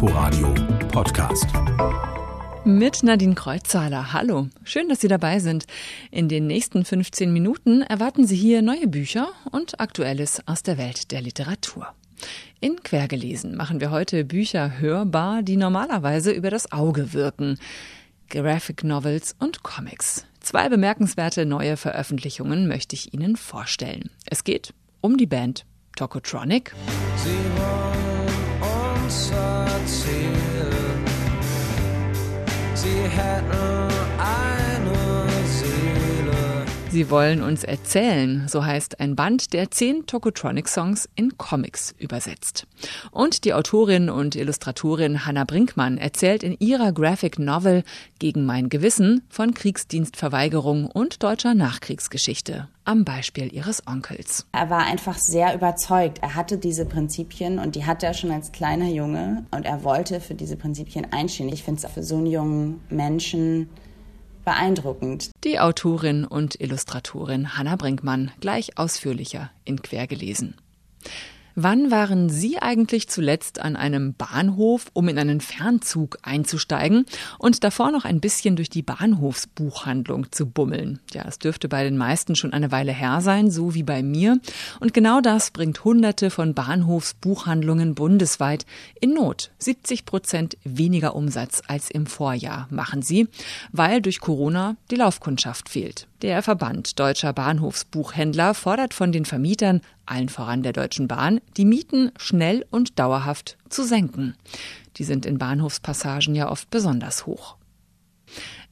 Inforadio Podcast. Mit Nadine Kreuzzahler. Hallo. Schön, dass Sie dabei sind. In den nächsten 15 Minuten erwarten Sie hier neue Bücher und Aktuelles aus der Welt der Literatur. In Quergelesen machen wir heute Bücher hörbar, die normalerweise über das Auge wirken. Graphic Novels und Comics. Zwei bemerkenswerte neue Veröffentlichungen möchte ich Ihnen vorstellen. Es geht um die Band Tokotronic. Sie wollen uns erzählen, sie hätten Sie wollen uns erzählen, so heißt ein Band, der zehn Tokotronic-Songs in Comics übersetzt. Und die Autorin und Illustratorin Hannah Brinkmann erzählt in ihrer Graphic Novel Gegen mein Gewissen von Kriegsdienstverweigerung und deutscher Nachkriegsgeschichte am Beispiel ihres Onkels. Er war einfach sehr überzeugt. Er hatte diese Prinzipien und die hatte er schon als kleiner Junge und er wollte für diese Prinzipien einstehen. Ich finde es für so einen jungen Menschen beeindruckend. Die Autorin und Illustratorin Hanna Brinkmann gleich ausführlicher in Quergelesen. Wann waren Sie eigentlich zuletzt an einem Bahnhof, um in einen Fernzug einzusteigen und davor noch ein bisschen durch die Bahnhofsbuchhandlung zu bummeln? Ja, es dürfte bei den meisten schon eine Weile her sein, so wie bei mir. Und genau das bringt Hunderte von Bahnhofsbuchhandlungen bundesweit in Not. 70 Prozent weniger Umsatz als im Vorjahr machen sie, weil durch Corona die Laufkundschaft fehlt. Der Verband deutscher Bahnhofsbuchhändler fordert von den Vermietern, allen voran der Deutschen Bahn, die Mieten schnell und dauerhaft zu senken. Die sind in Bahnhofspassagen ja oft besonders hoch.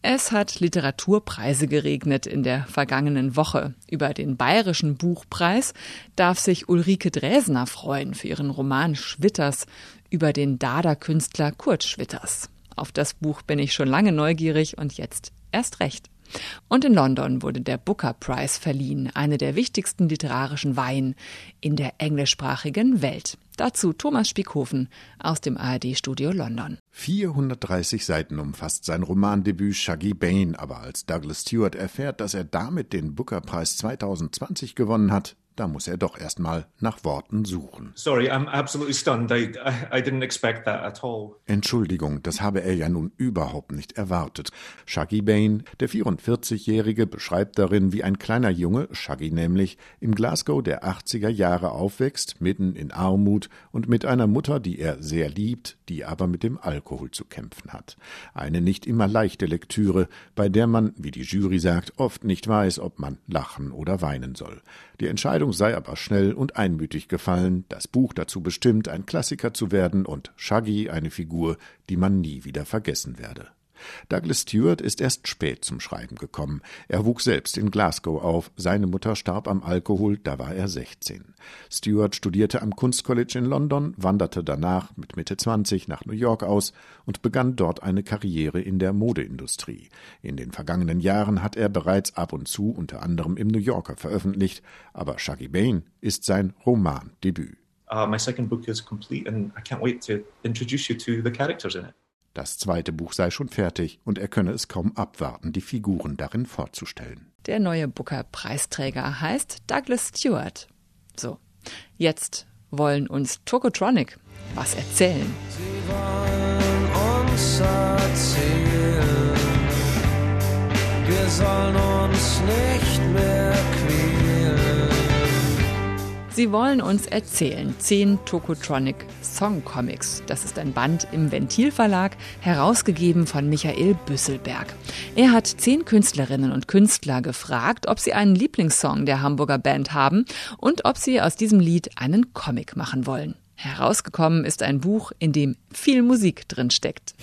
Es hat Literaturpreise geregnet in der vergangenen Woche. Über den Bayerischen Buchpreis darf sich Ulrike Dresner freuen für ihren Roman Schwitters über den Dada-Künstler Kurt Schwitters. Auf das Buch bin ich schon lange neugierig und jetzt erst recht. Und in London wurde der Booker Prize verliehen, eine der wichtigsten literarischen Weihen in der englischsprachigen Welt. Dazu Thomas Spiekhofen aus dem ARD-Studio London. 430 Seiten umfasst sein Romandebüt Shaggy Bane, aber als Douglas Stewart erfährt, dass er damit den Booker Preis 2020 gewonnen hat, da muss er doch erstmal nach Worten suchen. Sorry, I'm absolutely stunned. I, I, didn't expect that at all. Entschuldigung, das habe er ja nun überhaupt nicht erwartet. Shaggy Bane, der 44-Jährige, beschreibt darin, wie ein kleiner Junge, Shaggy nämlich, im Glasgow der 80er Jahre aufwächst, mitten in Armut und mit einer Mutter, die er sehr liebt, die aber mit dem Alkohol zu kämpfen hat. Eine nicht immer leichte Lektüre, bei der man, wie die Jury sagt, oft nicht weiß, ob man lachen oder weinen soll. Die Entscheidung sei aber schnell und einmütig gefallen, das Buch dazu bestimmt, ein Klassiker zu werden und Shaggy eine Figur, die man nie wieder vergessen werde. Douglas Stewart ist erst spät zum Schreiben gekommen. Er wuchs selbst in Glasgow auf. Seine Mutter starb am Alkohol, da war er 16. Stewart studierte am Kunstcollege in London, wanderte danach mit Mitte 20 nach New York aus und begann dort eine Karriere in der Modeindustrie. In den vergangenen Jahren hat er bereits ab und zu unter anderem im New Yorker veröffentlicht, aber Shaggy Bane ist sein Romandebüt. Uh, my second book is complete and I can't wait to introduce you to the characters in it. Das zweite Buch sei schon fertig und er könne es kaum abwarten, die Figuren darin vorzustellen. Der neue Booker-Preisträger heißt Douglas Stewart. So, jetzt wollen uns Tokotronic was erzählen. Sie wollen uns erzählen. Zehn Tokotronic Song Comics. Das ist ein Band im Ventil Verlag, herausgegeben von Michael Büsselberg. Er hat zehn Künstlerinnen und Künstler gefragt, ob sie einen Lieblingssong der Hamburger Band haben und ob sie aus diesem Lied einen Comic machen wollen. Herausgekommen ist ein Buch, in dem viel Musik drin steckt.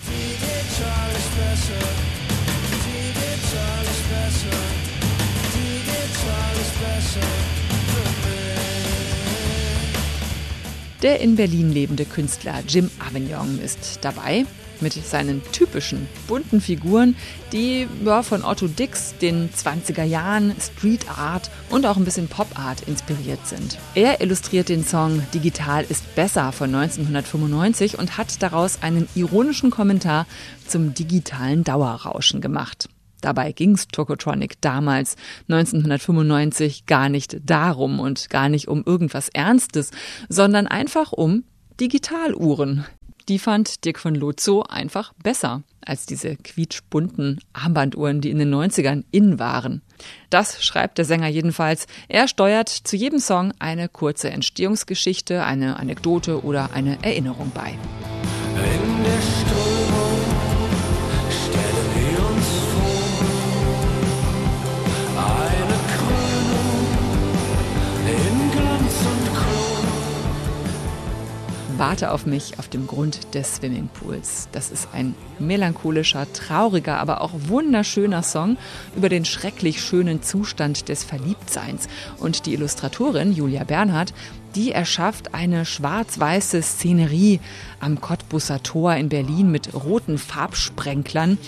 Der in Berlin lebende Künstler Jim Avignon ist dabei mit seinen typischen bunten Figuren, die ja, von Otto Dix, den 20er Jahren, Street Art und auch ein bisschen Pop Art inspiriert sind. Er illustriert den Song Digital ist besser von 1995 und hat daraus einen ironischen Kommentar zum digitalen Dauerrauschen gemacht. Dabei ging's Tokotronic damals 1995 gar nicht darum und gar nicht um irgendwas Ernstes, sondern einfach um Digitaluhren. Die fand Dirk von Lotzo einfach besser als diese quietschbunten Armbanduhren, die in den 90ern in waren. Das schreibt der Sänger jedenfalls. Er steuert zu jedem Song eine kurze Entstehungsgeschichte, eine Anekdote oder eine Erinnerung bei. Warte auf mich auf dem Grund des Swimmingpools. Das ist ein melancholischer, trauriger, aber auch wunderschöner Song über den schrecklich schönen Zustand des Verliebtseins. Und die Illustratorin Julia Bernhardt die erschafft eine schwarz-weiße Szenerie am Cottbusser Tor in Berlin mit roten Farbsprenklern.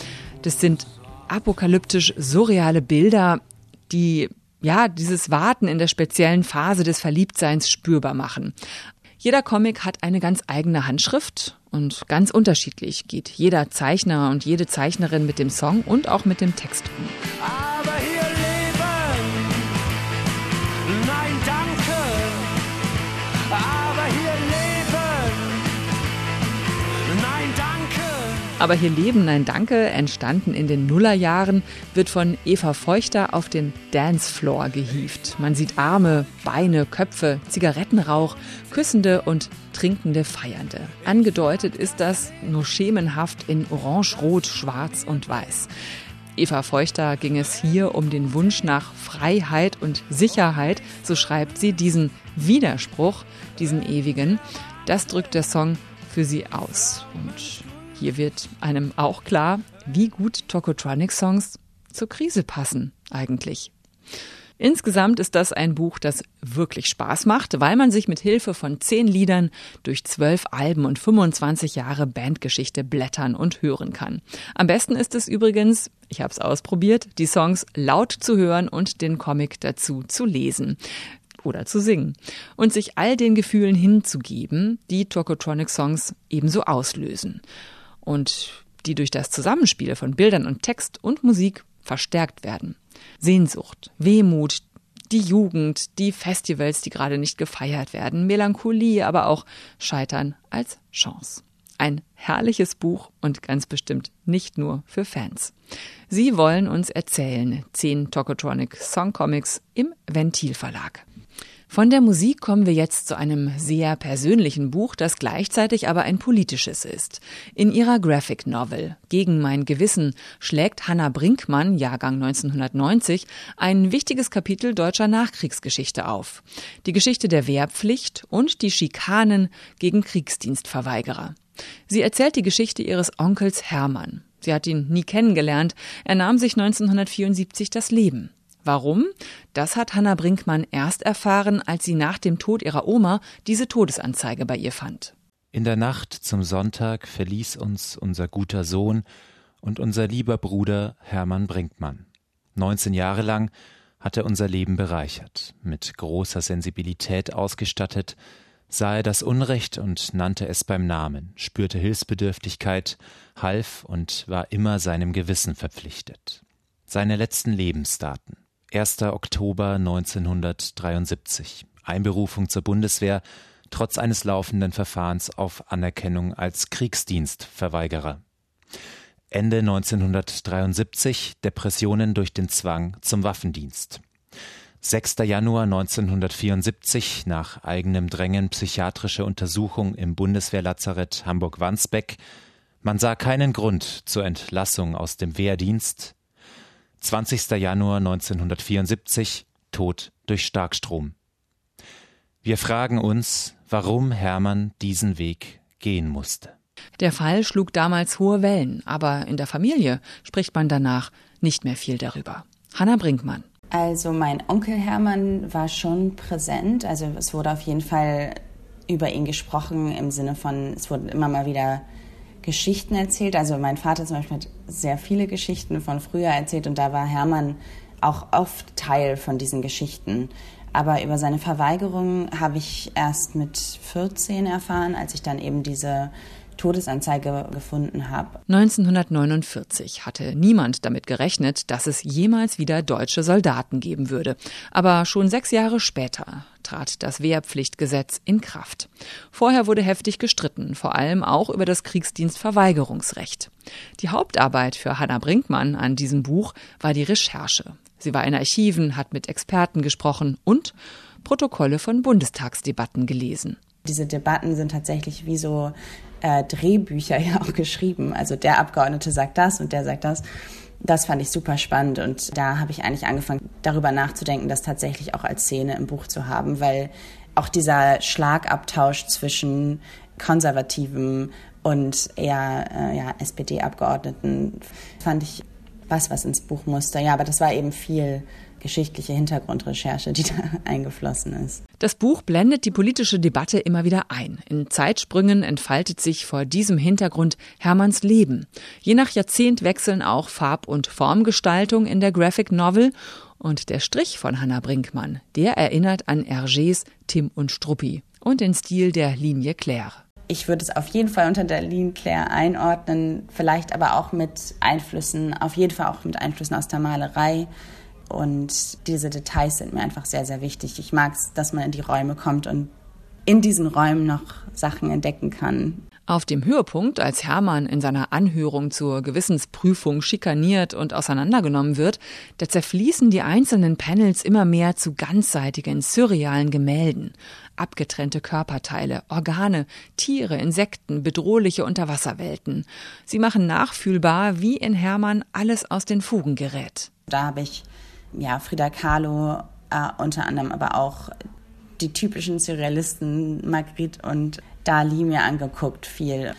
Das sind apokalyptisch surreale Bilder, die ja dieses Warten in der speziellen Phase des Verliebtseins spürbar machen. Jeder Comic hat eine ganz eigene Handschrift und ganz unterschiedlich geht jeder Zeichner und jede Zeichnerin mit dem Song und auch mit dem Text um. Aber hier Leben, nein Danke, entstanden in den Nullerjahren, wird von Eva Feuchter auf den Dancefloor gehievt. Man sieht Arme, Beine, Köpfe, Zigarettenrauch, küssende und trinkende Feiernde. Angedeutet ist das nur schemenhaft in Orange, Rot, Schwarz und Weiß. Eva Feuchter ging es hier um den Wunsch nach Freiheit und Sicherheit, so schreibt sie diesen Widerspruch, diesen ewigen. Das drückt der Song für sie aus. Und hier wird einem auch klar, wie gut Tokotronic-Songs zur Krise passen eigentlich. Insgesamt ist das ein Buch, das wirklich Spaß macht, weil man sich mit Hilfe von zehn Liedern durch zwölf Alben und 25 Jahre Bandgeschichte blättern und hören kann. Am besten ist es übrigens, ich habe es ausprobiert, die Songs laut zu hören und den Comic dazu zu lesen oder zu singen und sich all den Gefühlen hinzugeben, die Tokotronic-Songs ebenso auslösen und die durch das Zusammenspiel von Bildern und Text und Musik verstärkt werden. Sehnsucht, Wehmut, die Jugend, die Festivals, die gerade nicht gefeiert werden, Melancholie, aber auch Scheitern als Chance. Ein herrliches Buch und ganz bestimmt nicht nur für Fans. Sie wollen uns erzählen, zehn Tokotronic Songcomics im Ventil Verlag. Von der Musik kommen wir jetzt zu einem sehr persönlichen Buch, das gleichzeitig aber ein politisches ist. In ihrer Graphic Novel Gegen mein Gewissen schlägt Hannah Brinkmann, Jahrgang 1990, ein wichtiges Kapitel deutscher Nachkriegsgeschichte auf. Die Geschichte der Wehrpflicht und die Schikanen gegen Kriegsdienstverweigerer. Sie erzählt die Geschichte ihres Onkels Hermann. Sie hat ihn nie kennengelernt. Er nahm sich 1974 das Leben. Warum? Das hat Hanna Brinkmann erst erfahren, als sie nach dem Tod ihrer Oma diese Todesanzeige bei ihr fand. In der Nacht zum Sonntag verließ uns unser guter Sohn und unser lieber Bruder Hermann Brinkmann. 19 Jahre lang hat er unser Leben bereichert. Mit großer Sensibilität ausgestattet, sah er das Unrecht und nannte es beim Namen, spürte Hilfsbedürftigkeit, half und war immer seinem Gewissen verpflichtet. Seine letzten Lebensdaten. 1. Oktober 1973. Einberufung zur Bundeswehr trotz eines laufenden Verfahrens auf Anerkennung als Kriegsdienstverweigerer. Ende 1973 Depressionen durch den Zwang zum Waffendienst. 6. Januar 1974 nach eigenem Drängen psychiatrische Untersuchung im Bundeswehrlazarett Hamburg-Wandsbek. Man sah keinen Grund zur Entlassung aus dem Wehrdienst. 20. Januar 1974 Tod durch Starkstrom. Wir fragen uns, warum Hermann diesen Weg gehen musste. Der Fall schlug damals hohe Wellen, aber in der Familie spricht man danach nicht mehr viel darüber. Hanna Brinkmann. Also mein Onkel Hermann war schon präsent. Also es wurde auf jeden Fall über ihn gesprochen im Sinne von, es wurden immer mal wieder Geschichten erzählt. Also mein Vater zum Beispiel hat sehr viele Geschichten von früher erzählt und da war Hermann auch oft Teil von diesen Geschichten. Aber über seine Verweigerung habe ich erst mit 14 erfahren, als ich dann eben diese Todesanzeige gefunden habe. 1949 hatte niemand damit gerechnet, dass es jemals wieder deutsche Soldaten geben würde. Aber schon sechs Jahre später trat das Wehrpflichtgesetz in Kraft. Vorher wurde heftig gestritten, vor allem auch über das Kriegsdienstverweigerungsrecht. Die Hauptarbeit für Hannah Brinkmann an diesem Buch war die Recherche. Sie war in Archiven, hat mit Experten gesprochen und Protokolle von Bundestagsdebatten gelesen. Diese Debatten sind tatsächlich wie so äh, Drehbücher ja auch geschrieben. Also der Abgeordnete sagt das und der sagt das. Das fand ich super spannend und da habe ich eigentlich angefangen, darüber nachzudenken, das tatsächlich auch als Szene im Buch zu haben, weil auch dieser Schlagabtausch zwischen Konservativen und eher äh, ja, SPD-Abgeordneten fand ich was, was ins Buch musste. Ja, aber das war eben viel geschichtliche Hintergrundrecherche, die da eingeflossen ist. Das Buch blendet die politische Debatte immer wieder ein. In Zeitsprüngen entfaltet sich vor diesem Hintergrund Hermanns Leben. Je nach Jahrzehnt wechseln auch Farb- und Formgestaltung in der Graphic Novel und der Strich von Hannah Brinkmann, der erinnert an Hergés Tim und Struppi und den Stil der Linie Claire. Ich würde es auf jeden Fall unter der Linie Claire einordnen, vielleicht aber auch mit Einflüssen, auf jeden Fall auch mit Einflüssen aus der Malerei. Und diese Details sind mir einfach sehr, sehr wichtig. Ich mag es, dass man in die Räume kommt und in diesen Räumen noch Sachen entdecken kann. Auf dem Höhepunkt, als Hermann in seiner Anhörung zur Gewissensprüfung schikaniert und auseinandergenommen wird, da zerfließen die einzelnen Panels immer mehr zu ganzseitigen, surrealen Gemälden. Abgetrennte Körperteile, Organe, Tiere, Insekten, bedrohliche Unterwasserwelten. Sie machen nachfühlbar, wie in Hermann alles aus den Fugen gerät. Da habe ich ja, Frida Kahlo äh, unter anderem, aber auch die typischen Surrealisten Magritte und Dali mir angeguckt viel.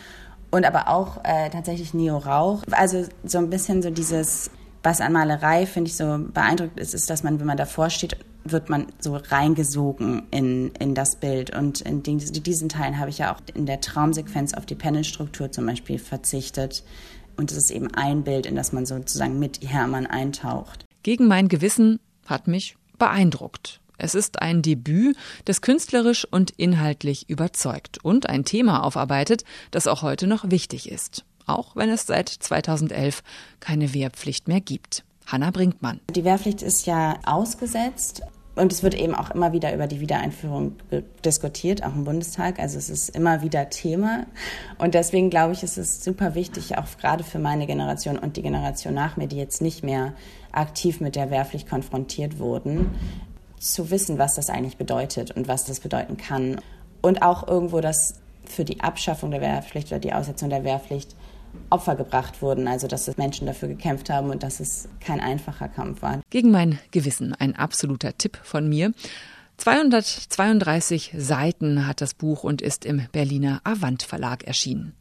Und aber auch äh, tatsächlich Neo Rauch. Also so ein bisschen so dieses, was an Malerei, finde ich, so beeindruckt ist, ist, dass man, wenn man davor steht, wird man so reingesogen in, in das Bild. Und in den, diesen Teilen habe ich ja auch in der Traumsequenz auf die Panelstruktur zum Beispiel verzichtet. Und es ist eben ein Bild, in das man sozusagen mit Hermann eintaucht. Gegen mein Gewissen hat mich beeindruckt. Es ist ein Debüt, das künstlerisch und inhaltlich überzeugt und ein Thema aufarbeitet, das auch heute noch wichtig ist, auch wenn es seit 2011 keine Wehrpflicht mehr gibt. Hanna Brinkmann. Die Wehrpflicht ist ja ausgesetzt. Und es wird eben auch immer wieder über die Wiedereinführung diskutiert, auch im Bundestag. Also es ist immer wieder Thema. Und deswegen glaube ich, ist es super wichtig, auch gerade für meine Generation und die Generation nach mir, die jetzt nicht mehr aktiv mit der Wehrpflicht konfrontiert wurden, zu wissen, was das eigentlich bedeutet und was das bedeuten kann. Und auch irgendwo, dass für die Abschaffung der Wehrpflicht oder die Aussetzung der Wehrpflicht Opfer gebracht wurden, also dass Menschen dafür gekämpft haben und dass es kein einfacher Kampf war. Gegen mein Gewissen ein absoluter Tipp von mir. 232 Seiten hat das Buch und ist im Berliner Avant Verlag erschienen.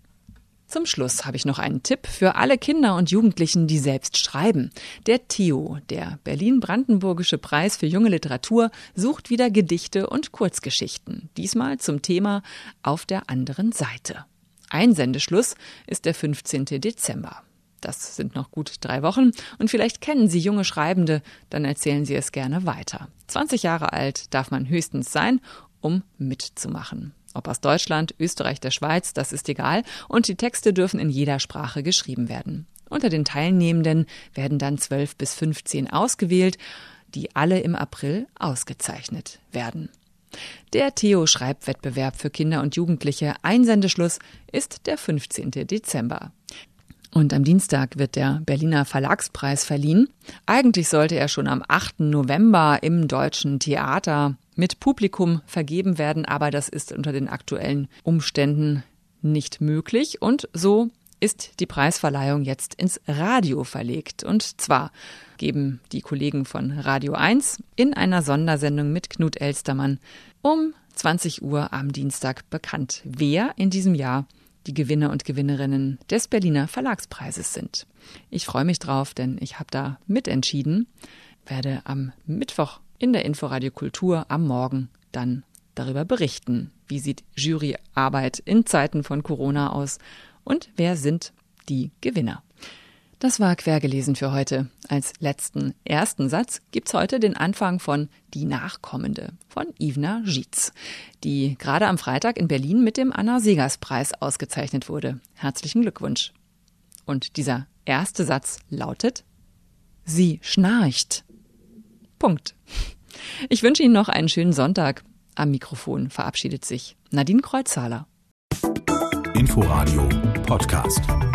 Zum Schluss habe ich noch einen Tipp für alle Kinder und Jugendlichen, die selbst schreiben. Der Theo, der Berlin-Brandenburgische Preis für junge Literatur, sucht wieder Gedichte und Kurzgeschichten. Diesmal zum Thema Auf der anderen Seite. Einsendeschluss ist der 15. Dezember. Das sind noch gut drei Wochen und vielleicht kennen Sie junge Schreibende, dann erzählen Sie es gerne weiter. 20 Jahre alt darf man höchstens sein, um mitzumachen. Ob aus Deutschland, Österreich, der Schweiz, das ist egal und die Texte dürfen in jeder Sprache geschrieben werden. Unter den Teilnehmenden werden dann 12 bis 15 ausgewählt, die alle im April ausgezeichnet werden. Der Theo-Schreibwettbewerb für Kinder und Jugendliche Einsendeschluss ist der 15. Dezember. Und am Dienstag wird der Berliner Verlagspreis verliehen. Eigentlich sollte er schon am 8. November im Deutschen Theater mit Publikum vergeben werden, aber das ist unter den aktuellen Umständen nicht möglich. Und so ist die Preisverleihung jetzt ins Radio verlegt. Und zwar geben die Kollegen von Radio 1 in einer Sondersendung mit Knut Elstermann um 20 Uhr am Dienstag bekannt, wer in diesem Jahr die Gewinner und Gewinnerinnen des Berliner Verlagspreises sind. Ich freue mich drauf, denn ich habe da mitentschieden, werde am Mittwoch in der Inforadio Kultur am Morgen dann darüber berichten, wie sieht Juryarbeit in Zeiten von Corona aus und wer sind die Gewinner. Das war quergelesen für heute. Als letzten ersten Satz gibt's heute den Anfang von Die Nachkommende von Ivna Gietz, die gerade am Freitag in Berlin mit dem Anna-Segers-Preis ausgezeichnet wurde. Herzlichen Glückwunsch. Und dieser erste Satz lautet Sie schnarcht. Punkt. Ich wünsche Ihnen noch einen schönen Sonntag. Am Mikrofon verabschiedet sich Nadine Kreuzhaler. Inforadio Podcast.